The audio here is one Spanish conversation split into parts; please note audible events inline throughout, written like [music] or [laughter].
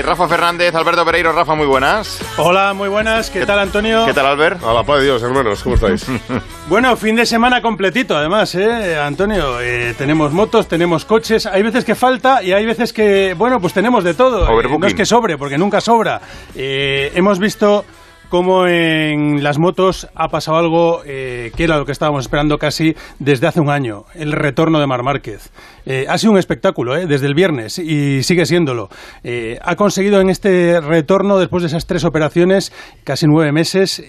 Rafa Fernández, Alberto Pereiro. Rafa, muy buenas. Hola, muy buenas. ¿Qué, tal, Antonio? ¿Qué tal, Albert? A la paz de Dios, hermanos. ¿Cómo estáis? [laughs] bueno, fin de semana completito, además, ¿eh, Antonio? Eh, tenemos motos, tenemos coches. Hay veces que falta y hay veces que, bueno, pues tenemos de todo. Eh, no es que sobre, porque nunca sobra. Eh, hemos visto como en las motos ha pasado algo eh, que era lo que estábamos esperando casi desde hace un año, el retorno de Mar Márquez. Eh, ha sido un espectáculo eh, desde el viernes y sigue siéndolo. ha conseguido en este retorno, después de esas tres operaciones, casi nueve meses,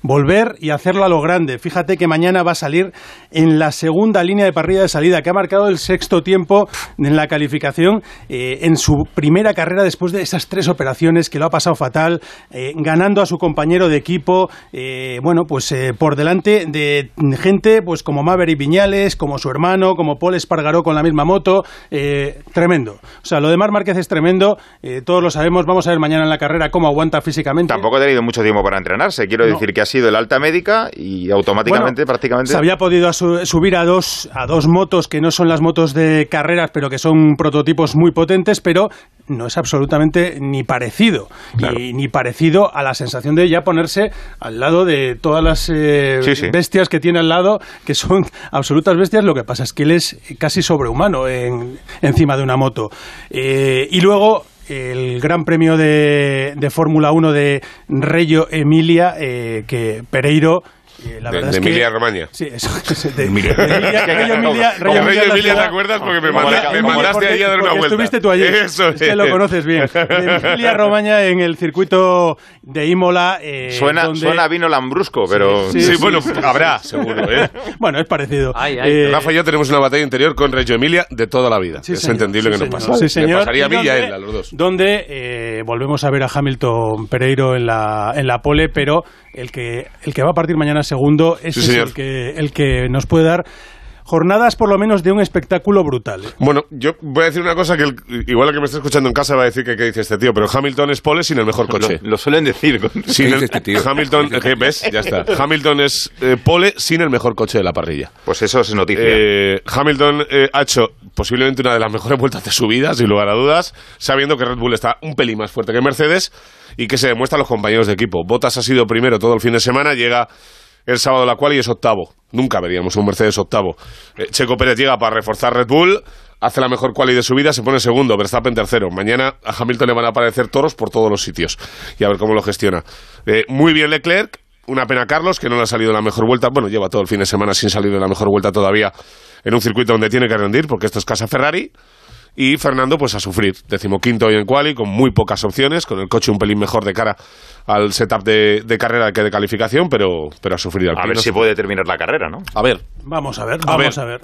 volver y hacerlo a lo grande. Fíjate que mañana va a salir en la segunda línea de parrilla de salida, que ha marcado el sexto tiempo en la calificación en su primera carrera después de esas tres operaciones, que lo ha pasado fatal, ganando a su compañero de equipo, eh, bueno, pues eh, por delante de gente pues como Maverick Viñales, como su hermano, como Paul Espargaró con la misma moto, eh, tremendo. O sea, lo de Mar Márquez es tremendo, todos lo sabemos, vamos a ver mañana en la carrera cómo aguanta físicamente. Tampoco ha tenido mucho tiempo para entrenarse, quiero decir que ha sido el alta médica y automáticamente prácticamente... Se había podido subir a dos, a dos motos que no son las motos de carreras, pero que son prototipos muy potentes, pero no es absolutamente ni parecido, ni parecido a la sensación de ya ponerse al lado de todas las eh, bestias que tiene al lado, que son absolutas bestias. Lo que pasa es que él es casi sobrehumano en, encima de una moto. Eh, y luego el Gran Premio de, de Fórmula 1 de Reggio Emilia, eh, que Pereiro la de, de Emilia Romagna. Sí, eso. De, Emilia. Emilia, Rey Emilia, Emilia, ¿te acuerdas? Porque me, mandaste, me mandaste ahí a dar una vuelta. Estuviste tú allí. Eso es. que lo conoces bien. De Emilia Romagna en el circuito de Imola. Eh, suena, donde... suena a vino lambrusco, pero. Sí, sí, bueno, habrá, seguro. ¿eh? [laughs] bueno, es parecido. Ay, ay. Eh, Rafa y yo tenemos una batalla interior con Reggio Emilia de toda la vida. es entendible que nos pasa. Sí, señor. Me pasaría a mí y a él, a los dos. Donde eh, volvemos a ver a Hamilton Pereiro en la, en la pole, pero el que, el que va a partir mañana segundo, ese es el que, el que nos puede dar jornadas por lo menos de un espectáculo brutal. ¿eh? Bueno, yo voy a decir una cosa que igual el que me está escuchando en casa va a decir que qué dice este tío, pero Hamilton es pole sin el mejor coche. Lo, suelen decir. Sin este tío? Hamilton, [laughs] ¿ves? Ya está. Hamilton es eh, pole sin el mejor coche de la parrilla. Pues eso es noticia. Eh, Hamilton ha hecho posiblemente una de las mejores vueltas de su vida, sin lugar a dudas, sabiendo que Red Bull está un pelín más fuerte que Mercedes y que se demuestra a los compañeros de equipo. Bottas ha sido primero todo el fin de semana, llega el sábado la cual y es octavo. Nunca veríamos un Mercedes octavo. Eh, Checo Pérez llega para reforzar Red Bull, hace la mejor quali de su vida, se pone segundo, Verstappen tercero. Mañana a Hamilton le van a aparecer toros por todos los sitios y a ver cómo lo gestiona. Eh, muy bien Leclerc, una pena Carlos, que no le ha salido la mejor vuelta. Bueno, lleva todo el fin de semana sin salir de la mejor vuelta todavía en un circuito donde tiene que rendir, porque esto es casa Ferrari. Y Fernando, pues a sufrir. Decimoquinto hoy en quali, con muy pocas opciones, con el coche un pelín mejor de cara al setup de, de carrera que de calificación, pero, pero a sufrir al A ver si puede terminar la carrera, ¿no? A ver. Vamos a ver, vamos a ver.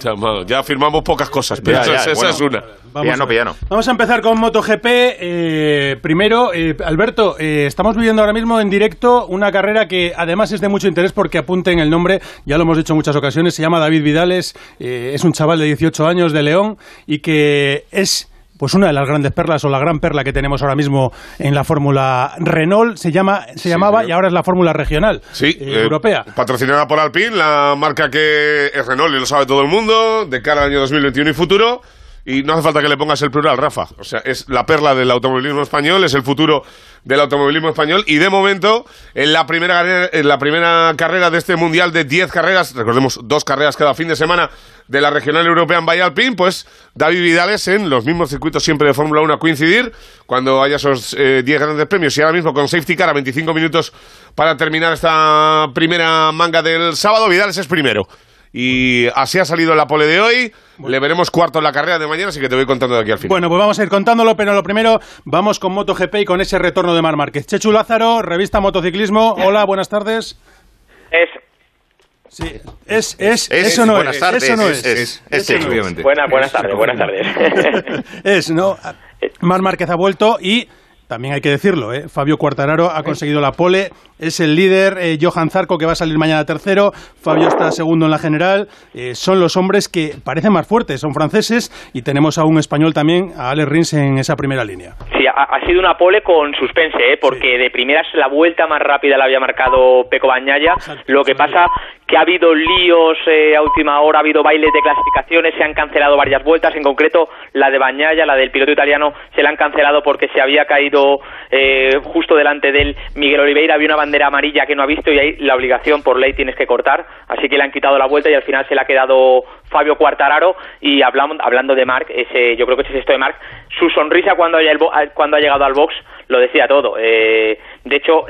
Ya, firmamos pocas cosas, pero esa, es una. Vamos a, Vamos a empezar con MotoGP. Eh, primero, eh, Alberto, eh, estamos viviendo ahora mismo en directo una carrera que además es de mucho interés porque apunten el nombre, ya lo hemos dicho en muchas ocasiones, se llama David Vidales, es un chaval de 18 años de León y que es pues una de las grandes perlas o la gran perla que tenemos ahora mismo en la Fórmula Renault. Se llama se llamaba y ahora es la Fórmula regional sí, eh, eh, europea. patrocinada por Alpine la marca que es Renault y lo sabe todo el mundo de cara al año 2021 y futuro y no hace falta que le pongas el plural, Rafa. O sea, es la perla del automovilismo español, es el futuro del automovilismo español. Y de momento, en la primera, en la primera carrera de este mundial de 10 carreras, recordemos dos carreras cada fin de semana de la regional europea en Valle Alpine, pues David Vidales en los mismos circuitos siempre de Fórmula 1 a coincidir cuando haya esos 10 eh, grandes premios. Y ahora mismo con safety car a 25 minutos para terminar esta primera manga del sábado, Vidales es primero. Y así ha salido la pole de hoy. Le veremos cuarto en la carrera de mañana, así que te voy contando de aquí al final. Bueno, pues vamos a ir contándolo, pero lo primero, vamos con MotoGP y con ese retorno de Mar Márquez. Chechu Lázaro, revista Motociclismo. Hola, buenas tardes. Es. Sí, es, es, eso no buenas es. Tardes, eso no es. Es, es, es obviamente. Buena, buenas tardes, buenas tardes. [laughs] es, ¿no? [laughs] Mar Márquez ha vuelto y también hay que decirlo, ¿eh? Fabio Cuartararo ha conseguido la pole, es el líder, eh, Johan Zarco que va a salir mañana tercero, Fabio está segundo en la general, eh, son los hombres que parecen más fuertes, son franceses y tenemos a un español también, a Alex Rins en esa primera línea. Sí, ha, sido una pole con suspense, ¿eh? porque de primeras la vuelta más rápida la había marcado Peco Bañaya. Lo que pasa que ha habido líos eh, a última hora, ha habido bailes de clasificaciones, se han cancelado varias vueltas, en concreto la de Bañaya, la del piloto italiano, se la han cancelado porque se había caído eh, justo delante de él Miguel Oliveira, había una bandera amarilla que no ha visto y ahí la obligación por ley tienes que cortar, así que le han quitado la vuelta y al final se le ha quedado Fabio Cuartararo y hablando, hablando de Marc, ese, yo creo que ese es esto de Marc, su sonrisa cuando, haya cuando ha llegado al box lo decía todo. Eh, de hecho,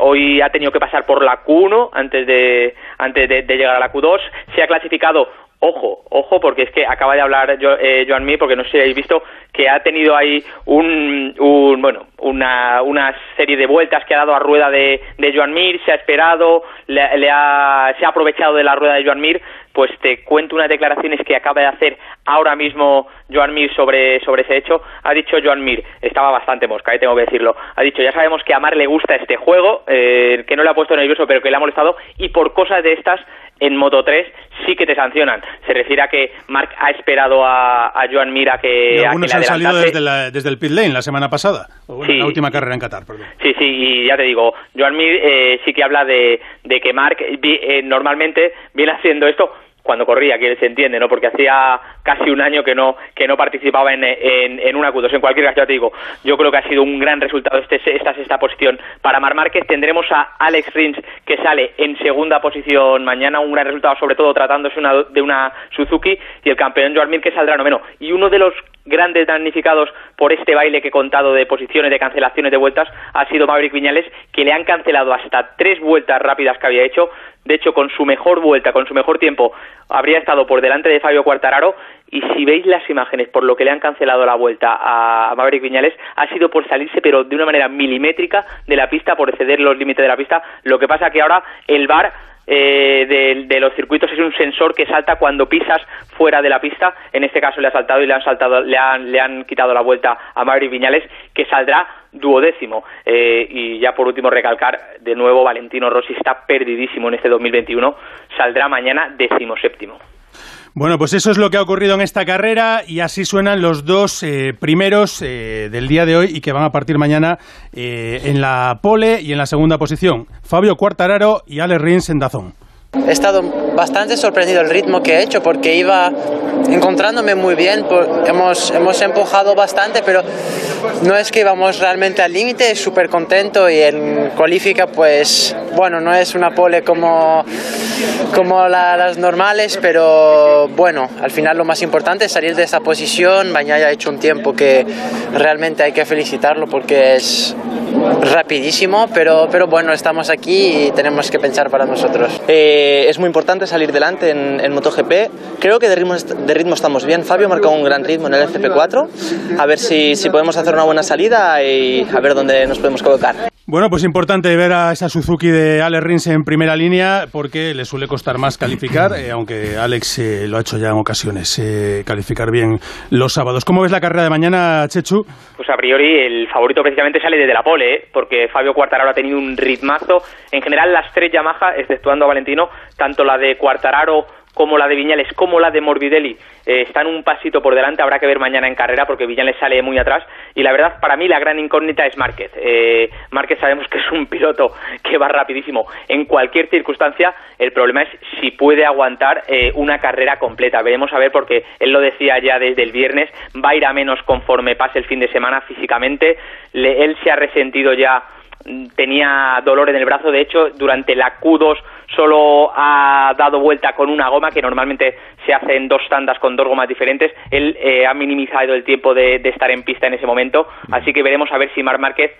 hoy ha tenido que pasar por la Q1 antes de, antes de, llegar a la Q2. Se ha clasificado ojo, ojo, porque es que acaba de hablar eh, Joan Mir, porque no sé si habéis visto que ha tenido ahí un, bueno, una, una serie de vueltas que ha dado a rueda de, de Joan Mir, se ha esperado, le, ha, se ha aprovechado de la rueda de Joan Mir pues te cuento unas declaraciones que acaba de hacer ahora mismo Joan Mir sobre, sobre ese hecho. Ha dicho Joan Mir, estaba bastante mosca, eh, tengo que decirlo, ha dicho, ya sabemos que a Mar le gusta este juego, eh, que no le ha puesto nervioso, pero que le ha molestado, y por cosas de estas en Moto 3 sí que te sancionan. Se refiere a que Mark ha esperado a, a Joan Mir a que. Y algunos han salido desde, desde, el pit lane la semana pasada, o la última carrera en Qatar, perdón. Sí, sí, y ya te digo, Joan Mir eh, sí que habla de, de que Mark eh, normalmente viene haciendo esto cuando corría, que se entiende, ¿no? Porque hacía casi un año que no que no participaba en, en, en una Q2. En cualquier caso, ya te digo, yo creo que ha sido un gran resultado este, esta sexta posición para Mar Márquez. Tendremos a Alex Rins, que sale en segunda posición mañana, un gran resultado, sobre todo tratándose una, de una Suzuki, y el campeón Joan que saldrá noveno. Y uno de los grandes damnificados por este baile que he contado de posiciones, de cancelaciones de vueltas, ha sido Maverick Viñales, que le han cancelado hasta tres vueltas rápidas que había hecho. De hecho, con su mejor vuelta, con su mejor tiempo, habría estado por delante de Fabio Cuartararo. Y si veis las imágenes por lo que le han cancelado la vuelta a Maverick Viñales, ha sido por salirse, pero de una manera milimétrica de la pista, por exceder los límites de la pista. Lo que pasa que ahora el VAR eh, de, los circuitos es un sensor que salta cuando pisas fuera de la pista. En este caso le ha saltado y le han saltado, le han, le han quitado la vuelta a Maverick Viñales, que saldrá duodécimo. Eh, y ya por último recalcar de nuevo Valentino Rossi está perdidísimo en este 2021, saldrá mañana decimoséptimo. Bueno, pues eso es lo que ha ocurrido en esta carrera y así suenan los dos eh, primeros eh, del día de hoy y que van a partir mañana eh, en la pole y en la segunda posición. Fabio Cuartararo y Alex Rins en Dazón. He estado bastante sorprendido el ritmo que he hecho porque iba encontrándome muy bien, hemos, hemos empujado bastante, pero no es que íbamos realmente al límite, súper contento y en cualifica pues bueno, no es una pole como, como las normales, pero bueno, al final lo más importante es salir de esta posición, Bañaya ha hecho un tiempo que realmente hay que felicitarlo porque es rapidísimo, pero, pero bueno, estamos aquí y tenemos que pensar para nosotros. Eh, es muy importante salir delante en, MotoGP. Creo que de ritmo, estamos bien. Fabio ha marcado un gran ritmo en el FP4. A ver si podemos hacer una buena salida y a ver dónde nos podemos colocar. Bueno, pues importante ver a esa Suzuki de Alex Rins en primera línea porque le suele costar más calificar, eh, aunque Alex eh, lo ha hecho ya en ocasiones, eh, calificar bien los sábados. ¿Cómo ves la carrera de mañana, Chechu? Pues a priori el favorito precisamente sale desde la pole, porque Fabio Cuartararo ha tenido un ritmazo. En general las tres Yamaha, exceptuando a Valentino, tanto la de Cuartararo como la de Viñales, como la de Morbidelli, eh, están un pasito por delante. Habrá que ver mañana en carrera porque Viñales sale muy atrás. Y la verdad, para mí, la gran incógnita es Márquez. Eh, Márquez sabemos que es un piloto que va rapidísimo en cualquier circunstancia. El problema es si puede aguantar eh, una carrera completa. Veremos a ver porque él lo decía ya desde el viernes, va a ir a menos conforme pase el fin de semana físicamente. él se ha resentido ya tenía dolor en el brazo, de hecho, durante la Q2 solo ha dado vuelta con una goma, que normalmente se hace en dos tandas con dos gomas diferentes. Él eh, ha minimizado el tiempo de, estar en pista en ese momento, así que veremos a ver si Mar Márquez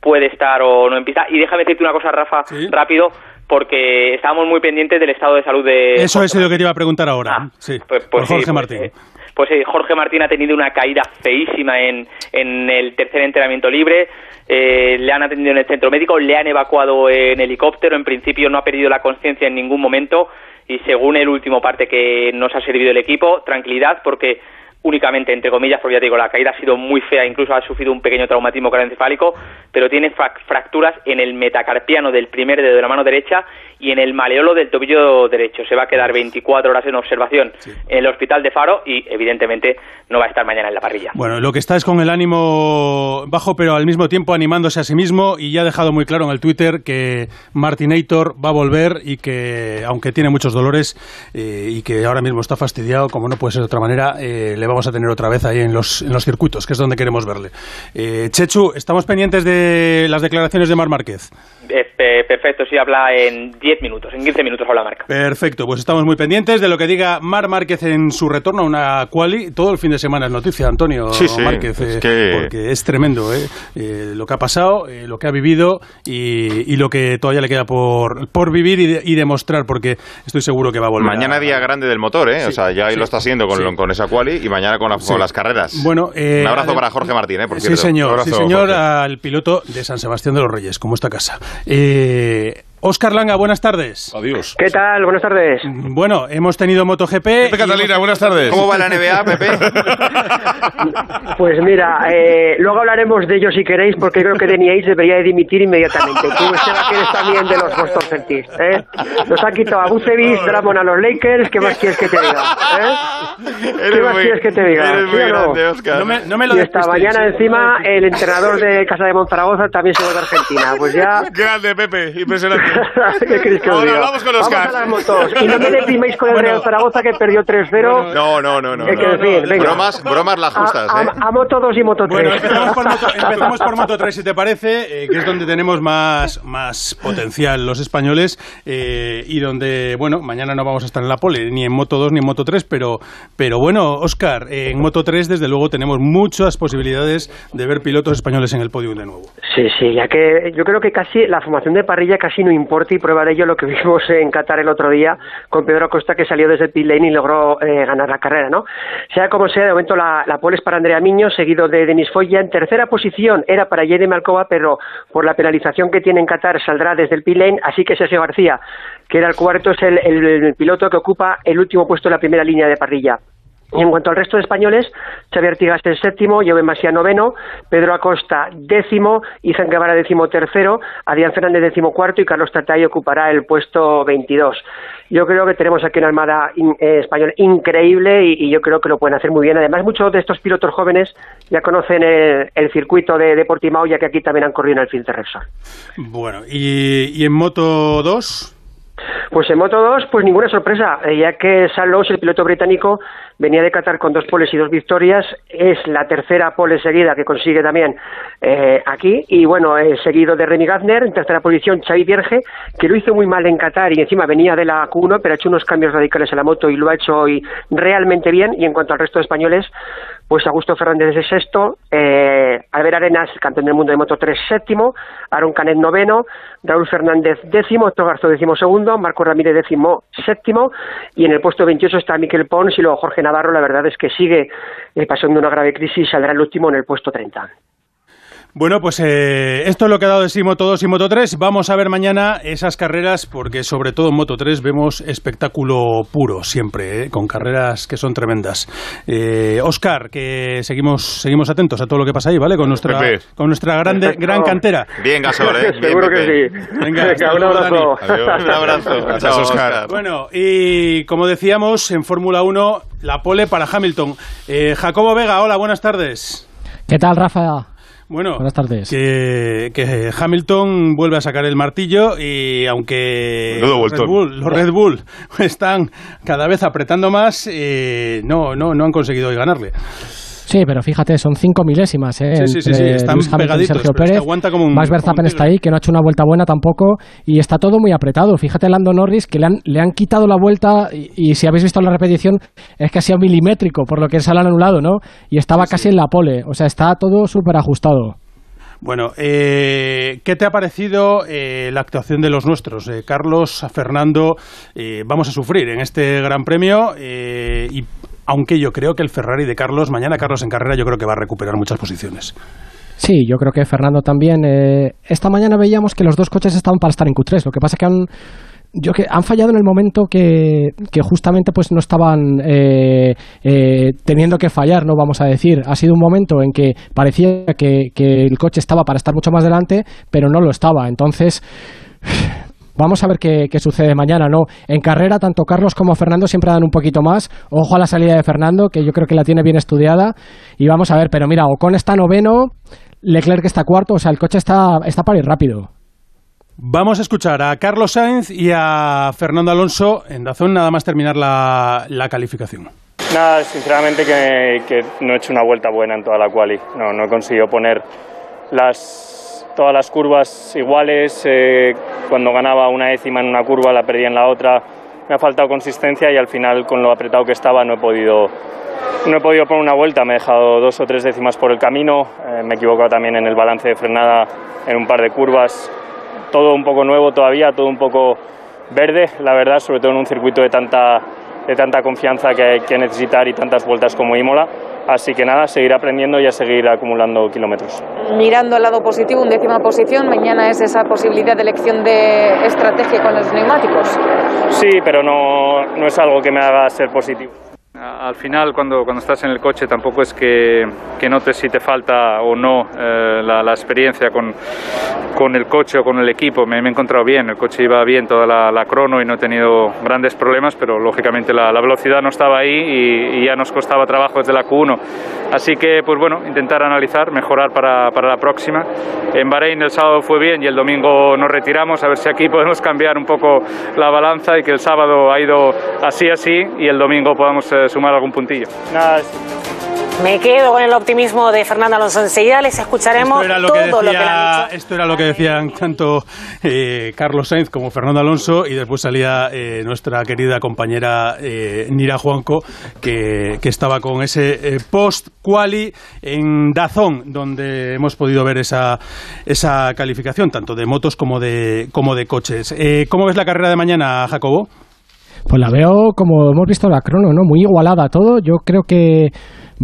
puede estar o no en pista. Y déjame decirte una cosa, Rafa, rápido, porque estábamos muy pendientes del estado de salud de... Eso es lo que te iba a preguntar ahora. Ah, sí, pues, pues Jorge pues, Martín. Eh, pues eh, Jorge Martín ha tenido una caída feísima en, en el tercer entrenamiento libre, eh, le han atendido en el centro médico, le han evacuado en helicóptero, en principio no ha perdido la conciencia en ningún momento y según el último parte que nos ha servido el equipo, tranquilidad porque únicamente entre comillas, porque ya te digo, la caída ha sido muy fea, incluso ha sufrido un pequeño traumatismo craneoencefálico, pero tiene fracturas en el metacarpiano del primer dedo de la mano derecha y en el maleolo del tobillo derecho. Se va a quedar 24 horas en observación en el hospital de Faro y evidentemente no va a estar mañana en la parrilla. Bueno, lo que está es con el ánimo bajo, pero al mismo tiempo animándose a sí mismo y ya ha dejado muy claro en el Twitter que Martinator va a volver y que, aunque tiene muchos dolores eh, y que ahora mismo está fastidiado, como no puede ser de otra manera, eh, le vamos a tener otra vez ahí en los, en los circuitos, que es donde queremos verle. Eh, Chechu, estamos pendientes de las declaraciones de Mar Márquez. perfecto, sí, habla en 10 minutos, en 15 minutos habla marca. Perfecto, pues estamos muy pendientes de lo que diga Mar Márquez en su retorno a una quali. Todo el fin de semana es noticia, Antonio Márquez, eh, porque es tremendo eh, eh, lo que ha pasado, lo que ha vivido y, lo que todavía le queda por, por vivir y, demostrar, porque estoy seguro que va a volver. Mañana día grande del motor, ¿eh? o sea, ya ahí lo está haciendo con, con esa quali y mañana con, las carreras. Bueno, un abrazo para Jorge Martín, ¿eh? Por sí, señor, sí, señor, al piloto de San Sebastián de los Reyes, como esta casa. Eh, Oscar Langa, buenas tardes. Adiós. ¿Qué tal? Buenas tardes. Bueno, hemos tenido MotoGP. Pepe Catalina, buenas tardes. ¿Cómo va la NBA, Pepe? [laughs] pues mira, eh, luego hablaremos de ello si queréis, porque creo que Deniais debería de dimitir inmediatamente. Tú, Esteban, que eres también de los Boston Celtics. ¿eh? Nos ha quitado a Bucevis, Dramon a los Lakers. ¿Qué más quieres que te diga? ¿eh? ¿Qué más quieres que te diga? Eres muy grande, Oscar. No me, no me lo y esta mañana encima el entrenador de Casa de Monzaragoza también se va de Argentina. Pues ya... Grande, Pepe, impresionante. [laughs] ¿Qué queréis que os diga? Vamos con Oscar. Vamos a las motos. Y no me [laughs] depriméis con el Real Zaragoza que perdió 3-0. No, no, no. no, que, no, fin, venga. Bromas, bromas las justas, a, ¿eh? A, a, Moto 2 y Moto 3. Bueno, empezamos por Moto, [laughs] empezamos por Moto 3, si te parece, eh, que es donde tenemos más, más potencial los españoles eh, y donde, bueno, mañana no vamos a estar en la pole, ni en Moto 2 ni en Moto 3, pero, pero bueno, Oscar, en Moto 3 desde luego tenemos muchas posibilidades de ver pilotos españoles en el podio de nuevo. Sí, sí, ya que yo creo que casi la formación de parrilla casi no importa y prueba de ello lo que [laughs] vimos en Qatar el otro día con Pedro Acosta que salió desde el pit lane y logró eh, ganar la carrera, ¿no? Sea como sea, de momento la, la pole es para Andrea Miño, seguido de Denis Foya. En tercera posición era para Jede Malcova, pero por la penalización que tiene en Qatar saldrá desde el pit lane, así que Sergio García, que era el cuarto, es el, el piloto que ocupa el último puesto en la primera línea de parrilla. En cuanto al resto de españoles, Xavier Artigas el séptimo, Joven Masía noveno, Pedro Acosta décimo, Izan Guevara décimo tercero, Adrián Fernández décimo cuarto y Carlos Tatay ocupará el puesto 22. Yo creo que tenemos aquí una armada eh, español increíble y, yo creo que lo pueden hacer muy bien. Además, muchos de estos pilotos jóvenes ya conocen el, circuito de, de, Portimao, ya que aquí también han corrido en el fin de Repsol. Bueno, ¿y, y en Moto 2? Pues en Moto 2, pues ninguna sorpresa, eh, ya que Salos, el piloto británico, venía de Qatar con dos poles y dos victorias, es la tercera pole seguida que consigue también eh, aquí, y bueno, eh, seguido de Remy Gardner, en tercera posición Xavi Vierge, que lo hizo muy mal en Qatar y encima venía de la Q1, pero ha hecho unos cambios radicales en la moto y lo ha hecho hoy realmente bien, y en cuanto al resto de españoles, pues Augusto Fernández es sexto, eh, Albert Arenas, campeón del mundo de Moto 3, séptimo, Aaron Canet noveno, Raúl Fernández décimo, Héctor Garzo décimo segundo, Marco Ramírez décimo séptimo, y en el puesto 28 está Miquel Pons y luego Jorge Navarro, la verdad es que sigue eh, pasando una grave crisis, saldrá el último en el puesto 30. Bueno, pues eh, esto es lo que ha dado de sí Moto 2 y Moto 3. Vamos a ver mañana esas carreras, porque sobre todo en Moto 3 vemos espectáculo puro siempre, ¿eh? con carreras que son tremendas. Eh, Oscar, que seguimos seguimos atentos a todo lo que pasa ahí, ¿vale? Con nuestra, con nuestra grande, gran cantera. Bien, Gasol, ¿eh? [laughs] Bien, Seguro que sí. Venga, Venga un abrazo. Adiós, un abrazo. Chao, Oscar. Bueno, y como decíamos, en Fórmula 1, la pole para Hamilton. Eh, Jacobo Vega, hola, buenas tardes. ¿Qué tal, Rafa? Bueno, Buenas tardes. Que, que, Hamilton vuelve a sacar el martillo y aunque los Red, Bull, los Red Bull [laughs] están cada vez apretando más, eh, no, no, no han conseguido hoy ganarle. Sí, pero fíjate, son cinco milésimas, ¿eh? Sí, sí, sí, sí, están pegaditos, Sergio pero es que Pérez. aguanta como un- Max Verstappen como un está ahí, que no ha hecho una vuelta buena tampoco, y está todo muy apretado. Fíjate Lando Norris, que le han, le han quitado la vuelta, y, y si habéis visto la repetición, es que ha sido milimétrico, por lo que se le han anulado, ¿no? Y estaba casi en la pole, o sea, está todo súper ajustado. Bueno, eh, ¿qué te ha parecido eh, la actuación de los nuestros? Eh, Carlos, Fernando, eh, vamos a sufrir en este Gran Premio y aunque yo creo que el Ferrari de Carlos, mañana Carlos en carrera, yo creo que va a recuperar muchas posiciones. Sí, yo creo que Fernando también. eh, esta mañana veíamos que los dos coches estaban para estar en Q3. Lo que pasa es que han, yo que han fallado en el momento que, justamente pues no estaban eh, eh, teniendo que fallar, no vamos a decir. Ha sido un momento en que parecía que, el coche estaba para estar mucho más delante, pero no lo estaba. Entonces, vamos a ver qué, sucede mañana, ¿no? En carrera, tanto Carlos como Fernando siempre dan un poquito más. Ojo a la salida de Fernando, que yo creo que la tiene bien estudiada. Y vamos a ver, pero mira, Ocon está noveno, Leclerc está cuarto, o sea, el coche está, está para ir rápido. Vamos a escuchar a Carlos Sainz y a Fernando Alonso en Dazón, nada más terminar la, calificación. Nada, sinceramente que, no he hecho una vuelta buena en toda la quali. No, no he conseguido poner las, todas las curvas iguales. Eh, cuando ganaba una décima en una curva la perdía en la otra. Me ha faltado consistencia y al final con lo apretado que estaba no he podido, no he podido poner una vuelta. Me he dejado dos o tres décimas por el camino. Eh, me he equivocado también en el balance de frenada en un par de curvas todo un poco nuevo todavía, todo un poco verde, la verdad, sobre todo en un circuito de tanta, de tanta confianza que hay que necesitar y tantas vueltas como Imola. Así que nada, seguir aprendiendo y a seguir acumulando kilómetros. Mirando al lado positivo, un décima posición, mañana es esa posibilidad de elección de estrategia con los neumáticos. Sí, pero no, no es algo que me haga ser positivo. Al final, cuando, cuando estás en el coche, tampoco es que, que notes si te falta o no eh, la, la, experiencia con, con, el coche o con el equipo. Me, he encontrado bien, el coche iba bien toda la, la crono y no he tenido grandes problemas, pero lógicamente la, la velocidad no estaba ahí y, y, ya nos costaba trabajo desde la Q1. Así que, pues bueno, intentar analizar, mejorar para, para la próxima. En Bahrein el sábado fue bien y el domingo nos retiramos, a ver si aquí [laughs] podemos cambiar un poco la balanza y que el sábado ha ido así, así y el domingo podamos eh, sumar algún puntillo. me quedo con el optimismo de Fernando Alonso. Enseguida les escucharemos esto todo lo que, Esto era lo que decían tanto eh, Carlos Sainz como Fernando Alonso y después salía eh, nuestra querida compañera eh, Nira Juanco que, que, estaba con ese post-quali en Dazón donde hemos podido ver esa, esa calificación tanto de motos como de, como de coches. ¿Cómo ves la carrera de mañana, Jacobo? Pues la veo como hemos visto la crono, ¿no? Muy igualada todo. Yo creo que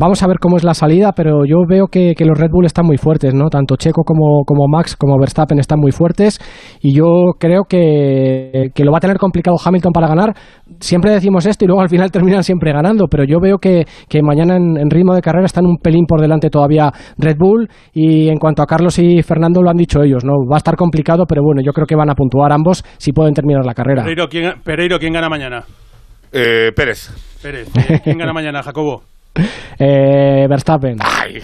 Vamos a ver cómo es la salida, pero yo veo que, los Red Bull están muy fuertes, ¿no? Tanto Checo como, como Max como Verstappen están muy fuertes y yo creo que, lo va a tener complicado Hamilton para ganar. Siempre decimos esto y luego al final [laughs] terminan siempre ganando, pero yo veo que, mañana en, ritmo de carrera están un pelín por delante todavía Red Bull y en cuanto a Carlos y Fernando lo han dicho ellos, ¿no? Va a estar complicado, pero bueno, yo creo que van a puntuar ambos si pueden terminar la carrera. Pereiro, ¿quién, gana mañana? Eh, Pérez. Pérez. ¿Quién gana mañana, Jacobo? [laughs] Eh, Verstappen.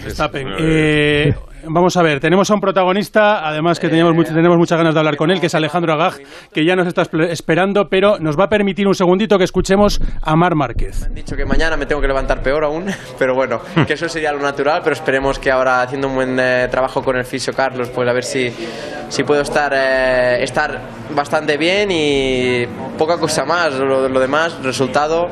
Verstappen. Eh, vamos a ver, tenemos a un protagonista, además que teníamos, tenemos muchas ganas de hablar con él, que es Alejandro Agag, que ya nos está esperando, pero nos va a permitir un segundito que escuchemos a Mar Márquez. Me han dicho que mañana me tengo que levantar peor aún, [laughs] pero bueno, que eso sería lo natural, pero esperemos que ahora haciendo un buen eh, trabajo con el fisio Carlos, pues a ver si, si puedo estar, estar bastante bien y poca cosa más, lo, lo demás, resultado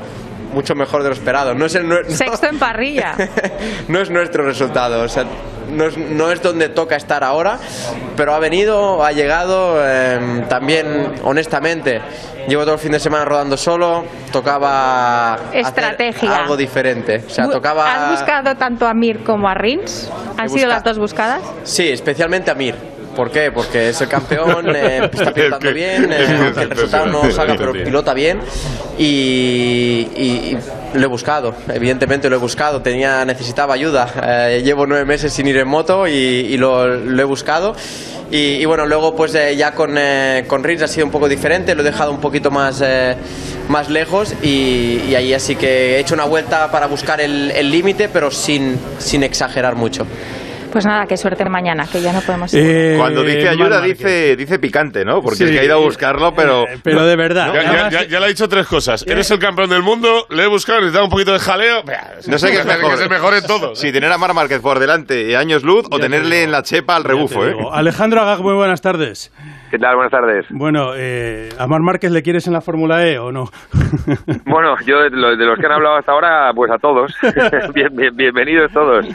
mucho mejor de lo esperado. No es el, Sexto en parrilla. [laughs] no es nuestro resultado, o sea, no es, no es, donde toca estar ahora, pero ha venido, ha llegado, em, también honestamente. Llevo todo el fin de semana rodando solo, tocaba Estrategia. algo diferente. O sea, tocaba... ¿Has buscado tanto a Mir como a Rins? ¿Han sido las dos buscadas? Sí, especialmente a Mir ¿Por qué? Porque es el campeón, eh, [laughs] está pilotando bien, eh, el resultado no salga, pero pilota bien. Y, lo he buscado, evidentemente lo he buscado. Tenía, necesitaba ayuda. Eh, llevo nueve meses sin ir en moto y, lo, he buscado. Y, bueno, luego pues ya con, con Rins ha sido un poco diferente, lo he dejado un poquito más, más lejos y, ahí así que he hecho una vuelta para buscar el límite, pero sin, sin exagerar mulo pues nada, qué suerte mañana, que ya no podemos ir. Cuando dice ayuda, dice, dice picante, ¿no? Porque es que ha ido a buscarlo, pero... Eh, pero de verdad. Ya, le ha dicho tres cosas. Eres el campeón del mundo, le he buscado, necesitaba un poquito de jaleo. No sé qué es mejor. Que se mejore todo. Si tener a Mar Márquez por delante años luz o tenerle en la chepa al rebufo, ¿eh? Alejandro Agag, muy buenas tardes. ¿Qué tal? Buenas tardes. Bueno, eh, ¿a Mar Márquez le quieres en la Fórmula E o no? [laughs] bueno, yo de los, que han hablado hasta ahora, pues a todos. [laughs] [laughs] bien, bienvenidos todos.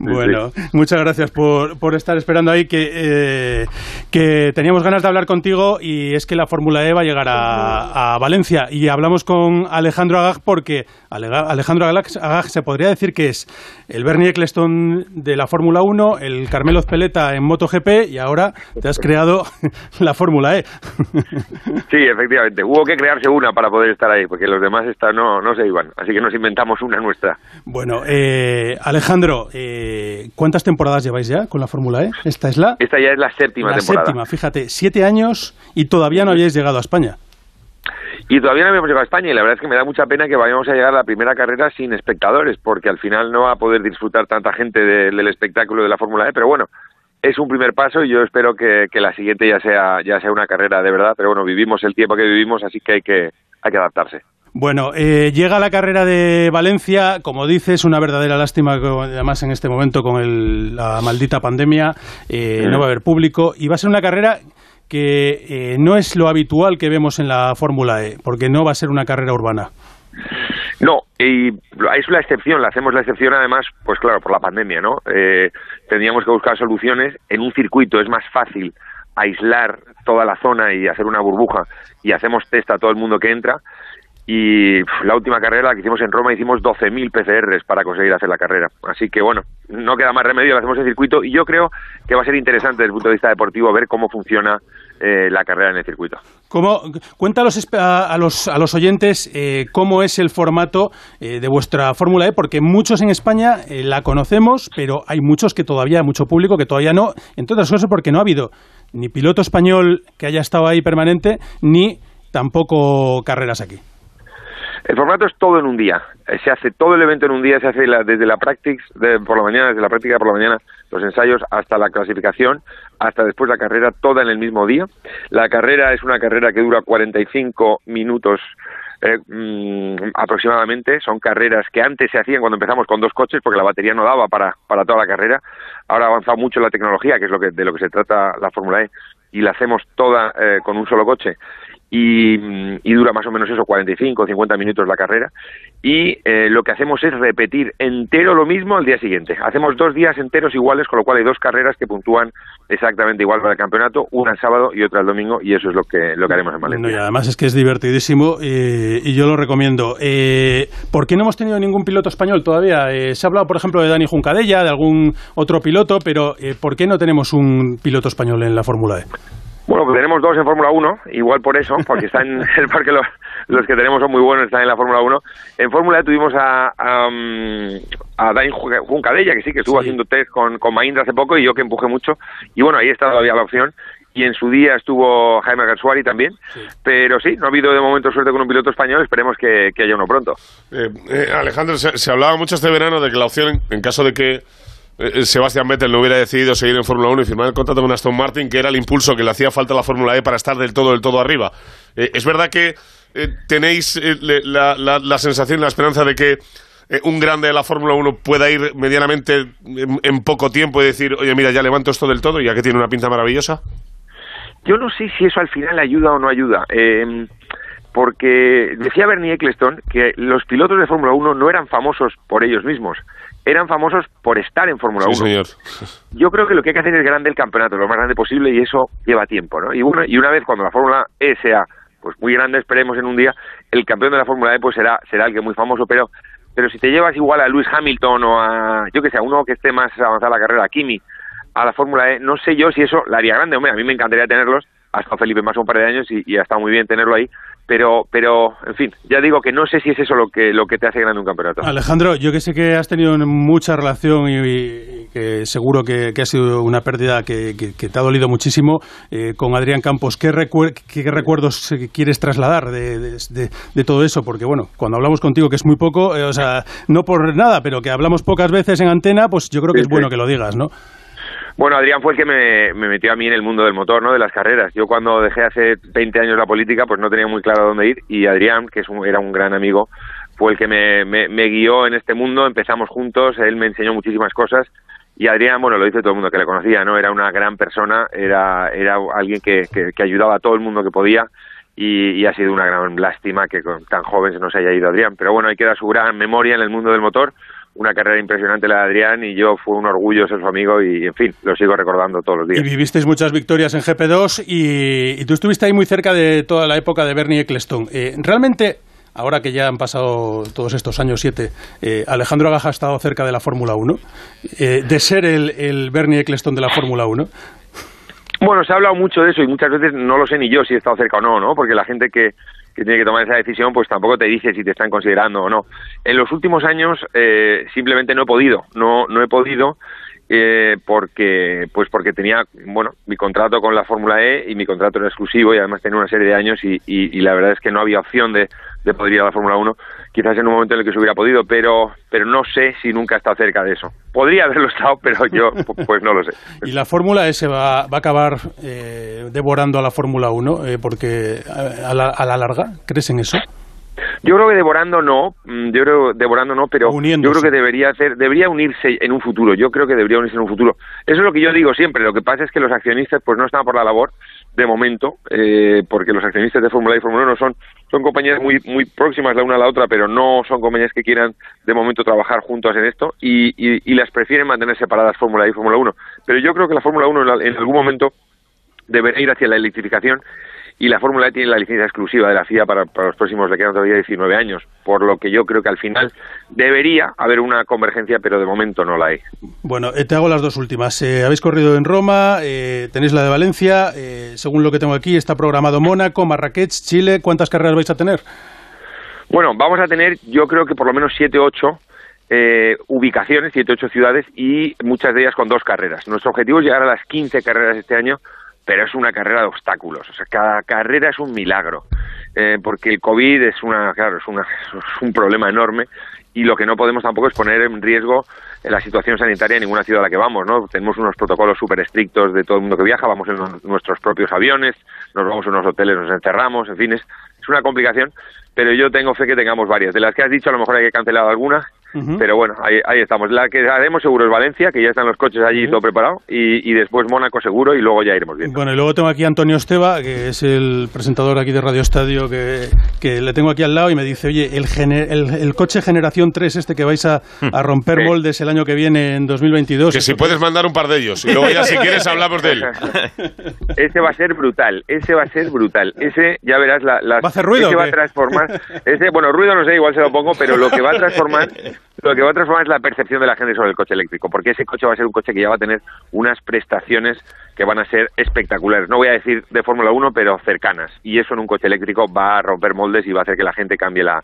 Bueno, muchas gracias gracias por, por estar esperando ahí, que, eh, que teníamos ganas de hablar contigo y es que la Fórmula E va a llegar a, Valencia. Y hablamos con Alejandro Agag porque Alejandro Agag se podría decir que es el Bernie Eccleston de la Fórmula 1, el Carmelo Peleta en MotoGP y ahora te has creado [laughs] la Fórmula E. [laughs] Sí, efectivamente. Hubo que crearse una para poder estar ahí, porque los demás no, no se iban. Así que nos inventamos una nuestra. Bueno, eh, Alejandro, eh, ¿cuántas temporadas lleváis ya con la Fórmula E? Esta es la... Esta ya es la séptima temporada. La séptima, fíjate, siete años y todavía no habíais llegado a España. Y todavía no habíamos llegado a España y la verdad es que me da mucha pena que vayamos a llegar a la primera carrera sin espectadores, porque al final no va a poder disfrutar tanta gente del espectáculo de la Fórmula E, pero bueno, es un primer paso y yo espero que, la siguiente ya sea, ya sea una carrera de verdad, pero bueno, vivimos el tiempo que vivimos, así que hay que, hay que adaptarse. Bueno, eh, llega la carrera de Valencia, como dices, una verdadera lástima, además en este momento con la maldita pandemia, eh, no va a haber público. Y va a ser una carrera que eh, no es lo habitual que vemos en la Fórmula E, porque no va a ser una carrera urbana. No, y es la excepción, la hacemos la excepción además, pues claro, por la pandemia, ¿no? Eh, tendríamos que buscar soluciones. En un circuito, es más fácil aislar toda la zona y hacer una burbuja y hacemos test a todo el mundo que entra y la última carrera que hicimos en Roma hicimos 12.000 PCRs para conseguir hacer la carrera. Así que bueno, no queda más remedio, hacemos en circuito y yo creo que va a ser interesante desde el punto de vista deportivo ver cómo funciona eh, la carrera en el circuito. ¿Cómo, cuenta a los, a los, a los oyentes eh, cómo es el formato eh, de vuestra Fórmula E, porque muchos en España la conocemos, pero hay muchos que todavía, mucho público que todavía no, entre otras cosas porque no ha habido ni piloto español que haya estado ahí permanente, ni tampoco carreras aquí. El formato es todo en un día. Eh, se hace todo el evento en un día, se hace desde la practice de, por la mañana, desde la práctica por la mañana, los ensayos hasta la clasificación, hasta después la carrera, toda en el mismo día. La carrera es una carrera que dura 45 minutos eh, mm, aproximadamente. Son carreras que antes se hacían cuando empezamos con dos coches porque la batería no daba para, para toda la carrera. Ahora ha avanzado mucho la tecnología, que es lo que, de lo que se trata la Fórmula E, y la hacemos toda eh, con un solo coche y, dura más o menos eso, 45 o 50 minutos la carrera. Y eh, lo que hacemos es repetir entero lo mismo al día siguiente. Hacemos dos días enteros iguales, con lo cual hay dos carreras que puntúan exactamente igual para el campeonato, una el sábado y otra el domingo, y eso es lo que, lo que haremos en Valencia. y además es que es divertidísimo eh, y yo lo recomiendo. Eh, ¿Por qué no hemos tenido ningún piloto español todavía? Eh, se ha hablado, por ejemplo, de Dani Juncadella, de algún otro piloto, pero ¿por qué no tenemos un piloto español en la Fórmula E? Bueno, pues tenemos dos en Fórmula 1, igual por eso, porque [laughs] están, porque los, los que tenemos son muy buenos, están en la Fórmula 1. En Fórmula E tuvimos a, a, a Dain Juncadella, que sí, que estuvo haciendo test con, con Mahindra hace poco y yo que empujé mucho. Y bueno, ahí está todavía la opción. Y en su día estuvo Jaime Garzuari también. Pero sí, no ha habido de momento suerte con un piloto español. Esperemos que, haya uno pronto. Eh, eh, Alejandro, se, hablaba mucho este verano de que la opción, en caso de que Sebastián Vettel no hubiera decidido seguir en Fórmula 1 y firmar el contrato con Aston Martin, que era el impulso que le hacía falta a la Fórmula E para estar del todo, del todo arriba. Eh, ¿Es verdad que eh, tenéis la, la, sensación, la esperanza de que un grande de la Fórmula 1 pueda ir medianamente en, poco tiempo y decir, oye, mira, ya levanto esto del todo, ya que tiene una pinta maravillosa? Yo no sé si eso al final ayuda o no ayuda. porque decía Bernie Eccleston que los pilotos de Fórmula 1 no eran famosos por ellos mismos, eran famosos por estar en Fórmula 1. señor. Yo creo que lo que hay que hacer es grande el campeonato, lo más grande posible, y eso lleva tiempo, ¿no? Y, una, y una vez cuando la Fórmula E sea pues muy grande, esperemos en un día, el campeón de la Fórmula E pues será, será alguien muy famoso, pero pero si te llevas igual a Lewis Hamilton o a, yo que sé, a uno que esté más avanzada la carrera, a Kimi, a la Fórmula E, no sé yo si eso la haría grande. Hombre, a mí me encantaría tenerlos, ha estado Felipe más un par de años y, ha estado muy bien tenerlo ahí, pero, pero, en fin, ya digo que no sé si es eso lo que, lo que te hace grande un campeonato. Alejandro, yo que sé que has tenido mucha relación y, que seguro que, ha sido una pérdida que, te ha dolido muchísimo eh, con Adrián Campos, ¿qué, qué recuerdos quieres trasladar de, de, todo eso? Porque, bueno, cuando hablamos contigo, que es muy poco, eh, o sea, no por nada, pero que hablamos pocas veces en antena, pues yo creo que es bueno que lo digas, ¿no? Bueno, Adrián fue el que me, metió a mí en el mundo del motor, ¿no? De las carreras. Yo cuando dejé hace 20 años la política, pues no tenía muy claro dónde ir y Adrián, que es era un gran amigo, fue el que me, guió en este mundo. Empezamos juntos, él me enseñó muchísimas cosas y Adrián, bueno, lo dice todo el mundo que le conocía, ¿no? Era una gran persona, era, era alguien que, ayudaba a todo el mundo que podía y, ha sido una gran lástima que con tan joven se nos haya ido Adrián. Pero bueno, hay que dar su gran memoria en el mundo del motor una carrera impresionante la de Adrián y yo fue un orgullo ser su amigo y, en fin, lo sigo recordando todos los días. Y vivisteis muchas victorias en GP2 y, tú estuviste ahí muy cerca de toda la época de Bernie Ecclestone. Eh, realmente, ahora que ya han pasado todos estos años, siete, eh, Alejandro Agaja ha estado cerca de la Fórmula 1, eh, de ser el, el Bernie Ecclestone de la Fórmula 1. Bueno, se ha hablado mucho de eso y muchas veces no lo sé ni yo si he estado cerca o no, ¿no? Porque la gente que, que tiene que tomar esa decisión, pues tampoco te dice si te están considerando o no. En los últimos años eh, simplemente no he podido, no, no he podido eh, porque pues porque tenía bueno mi contrato con la Fórmula E y mi contrato era exclusivo y además tenía una serie de años y, y, la verdad es que no había opción de, de poder ir a la Fórmula 1 quizás en un momento en el que se hubiera podido pero pero no sé si nunca estado cerca de eso podría haberlo estado [laughs] pero yo [laughs] pues no lo sé y la Fórmula se va, va a acabar eh, devorando a la Fórmula 1 eh, porque a la, a la larga crees en eso yo creo que devorando no, mm, yo creo devorando no, pero yo creo que debería hacer, debería unirse en un futuro. Yo creo que debería unirse en un futuro. Eso es lo que yo digo siempre. Lo que pasa es que los accionistas pues no están por la labor de momento, eh, porque los accionistas de Fórmula y Fórmula 1 son son compañías muy muy próximas la una a la otra, pero no son compañías que quieran de momento trabajar juntas en esto y, y, las prefieren mantener separadas Fórmula y Fórmula 1. Pero yo creo que la Fórmula 1 en algún momento debería ir hacia la electrificación y la Fórmula E tiene la licencia exclusiva de la FIA para, los próximos, le quedan todavía 19 años, por lo que yo creo que al final debería haber una convergencia, pero de momento no la hay. Bueno, eh, te hago las dos últimas. Eh, habéis corrido en Roma, eh, tenéis la de Valencia, según lo que tengo aquí, está programado Mónaco, Marrakech, Chile. ¿Cuántas carreras vais a tener? Bueno, vamos a tener, yo creo que por lo menos 7 o 8 ubicaciones, 7 o 8 ciudades y muchas de ellas con dos carreras. Nuestro objetivo es llegar a las 15 carreras este año pero es una carrera de obstáculos. O sea, cada carrera es un milagro, eh, porque el COVID es una, claro, es, una, un problema enorme y lo que no podemos tampoco es poner en riesgo la situación sanitaria en ninguna ciudad a la que vamos, ¿no? Tenemos unos protocolos súper estrictos de todo el mundo que viaja, vamos en nuestros propios aviones, nos vamos a unos hoteles, nos encerramos, en fin, es, es una complicación, pero yo tengo fe que tengamos varias. De las que has dicho, a lo mejor hay que cancelar alguna, pero bueno, ahí, ahí, estamos. La que haremos seguro es Valencia, que ya están los coches allí todo preparado, y, y, después Mónaco seguro, y luego ya iremos viendo. Bueno, y luego tengo aquí a Antonio Esteba, que es el presentador aquí de Radio Estadio, que, que le tengo aquí al lado y me dice, oye, el, el, coche generación 3 este que vais a, a romper moldes el año que viene en 2022. Que si puedes mandar un par de ellos, y luego ya si quieres hablamos de él. [laughs] ese va a ser brutal, ese va a ser brutal. Ese, ya verás, la, ¿Va a hacer ruido? Ese va a transformar, ese, bueno, ruido no sé, igual se lo pongo, pero lo que va a transformar [laughs] lo que va a transformar es la percepción de la gente sobre el coche eléctrico, porque ese coche va a ser un coche que ya va a tener unas prestaciones que van a ser espectaculares. No voy a decir de Fórmula 1, pero cercanas. Y eso en un coche eléctrico va a romper moldes y va a hacer que la gente cambie la,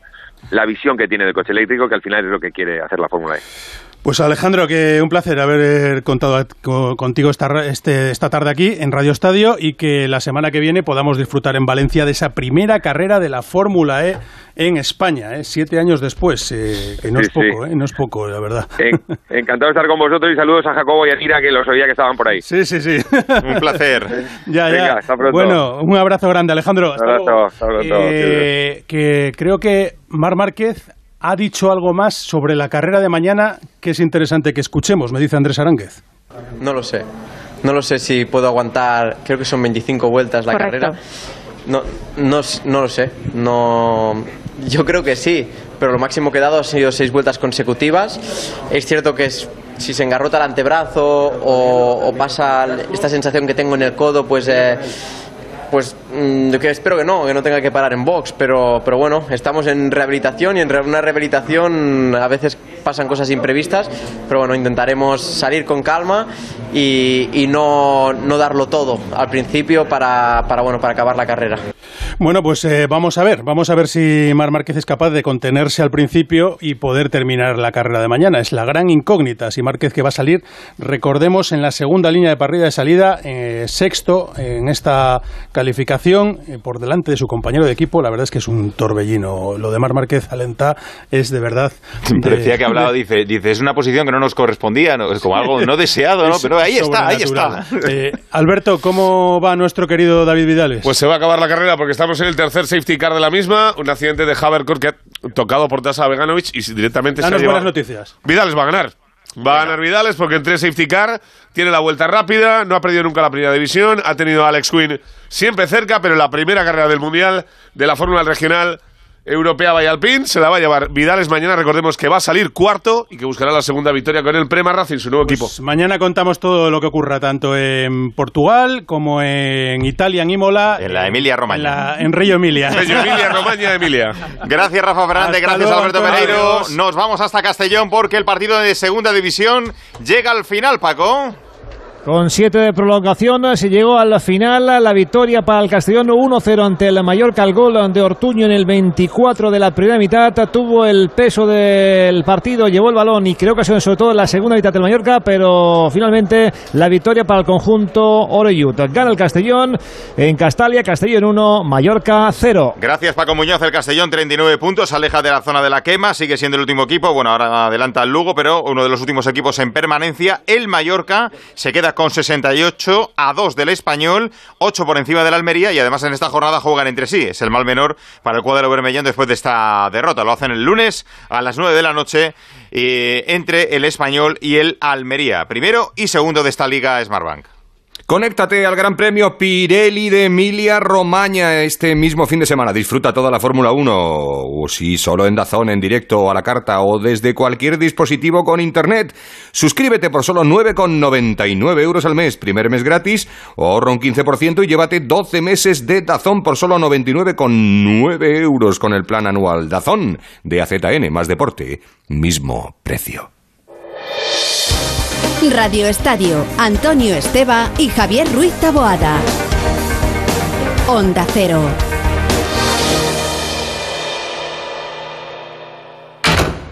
la visión que tiene del coche eléctrico, que al final es lo que quiere hacer la Fórmula E. Pues Alejandro, que un placer haber contado contigo esta, este, esta tarde aquí en Radio Estadio y que la semana que viene podamos disfrutar en Valencia de esa primera carrera de la Fórmula E en España, ¿eh? siete años después, eh, que no es poco, ¿eh? no es poco, la verdad. encantado de estar con vosotros y saludos a Jacobo y a Tira, que los oía que estaban por ahí. Sí, sí, sí. un placer. [laughs] ya, ya. Bueno, un abrazo grande, Alejandro. Un abrazo, hasta eh, que creo que Mar Márquez ha dicho algo más sobre la carrera de mañana que es interesante que escuchemos, me dice Andrés Aránguez. No lo sé. No lo sé si puedo aguantar, creo que son 25 vueltas la carrera. No, no, no lo sé. No, yo creo que sí, pero lo máximo que he dado ha sido seis vueltas consecutivas. Es cierto que es, si se engarrota el antebrazo o, pasa esta sensación que tengo en el codo, pues... Eh, pues mm, que espero que no, que no tenga que parar en box, pero, pero bueno, estamos en rehabilitación y en una rehabilitación a veces pasan cosas imprevistas, pero bueno, intentaremos salir con calma y, y no, no, darlo todo al principio para, para, bueno, para acabar la carrera. Bueno, pues eh, vamos a ver, vamos a ver si Mar Márquez es capaz de contenerse al principio y poder terminar la carrera de mañana. Es la gran incógnita, si Márquez que va a salir, recordemos, en la segunda línea de parrilla de salida, eh, sexto en esta calificación, eh, por delante de su compañero de equipo, la verdad es que es un torbellino. Lo de Mar Márquez Alentá es de verdad... Decía que hablaba, dice, dice, es una posición que no nos correspondía, es como algo no deseado, ¿no? [laughs] Pero ahí está, ahí está. Alberto, ¿cómo va nuestro querido David Vidales? Pues se va a acabar la carrera porque estamos en el tercer safety car de la misma. Un accidente de Haverkor que ha tocado por Tasa Veganovic y directamente Danos se ha buenas noticias. Vidales va a ganar. Va a ganar Vidales porque entre safety car tiene la vuelta rápida, no ha perdido nunca la primera división, ha tenido a Alex Quinn siempre cerca, pero la primera carrera del Mundial de la Fórmula Regional Europea Vallalpín, se la va a llevar Vidales mañana, recordemos que va a salir cuarto y que buscará la segunda victoria con el Prema Racing, su nuevo equipo. Pues mañana contamos todo lo que ocurra, tanto en Portugal como en Italia, en Imola. En la Emilia Romagna. En, Río Emilia. Río Emilia, Romagna, Emilia. Gracias Rafa Fernández, gracias Alberto Pereiro. Nos vamos hasta Castellón porque el partido de segunda división llega al final, Paco. Con siete de prolongación se llegó a la final. La victoria para el Castellón 1-0 ante el Mallorca. El gol de Ortuño en el 24 de la primera mitad. Tuvo el peso del partido, llevó el balón y creo que sobre todo en la segunda mitad del Mallorca. Pero finalmente la victoria para el conjunto Oreyut. Gana el Castellón en Castalia. Castellón 1, Mallorca 0. Gracias Paco Muñoz. El Castellón 39 puntos. Aleja de la zona de la quema. Sigue siendo el último equipo. Bueno, ahora adelanta el Lugo, pero uno de los últimos equipos en permanencia. El Mallorca se queda con 68 a 2 del Español, 8 por encima del Almería y además en esta jornada juegan entre sí. Es el mal menor para el cuadro bermellón después de esta derrota. Lo hacen el lunes a las 9 de la noche entre el Español y el Almería. Primero y segundo de esta liga Smartbank. Conéctate al Gran Premio Pirelli de Emilia Romagna este mismo fin de semana. Disfruta toda la Fórmula 1, o si solo en Dazón, en directo a la carta o desde cualquier dispositivo con internet. Suscríbete por solo 9,99 euros al mes, primer mes gratis, ahorra un 15% y llévate 12 meses de Dazón por solo 99,9 euros con el plan anual Dazón de AZN, más deporte, mismo precio. Radio Estadio, Antonio Esteba y Javier Ruiz Taboada. Onda Cero.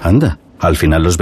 Anda, al final los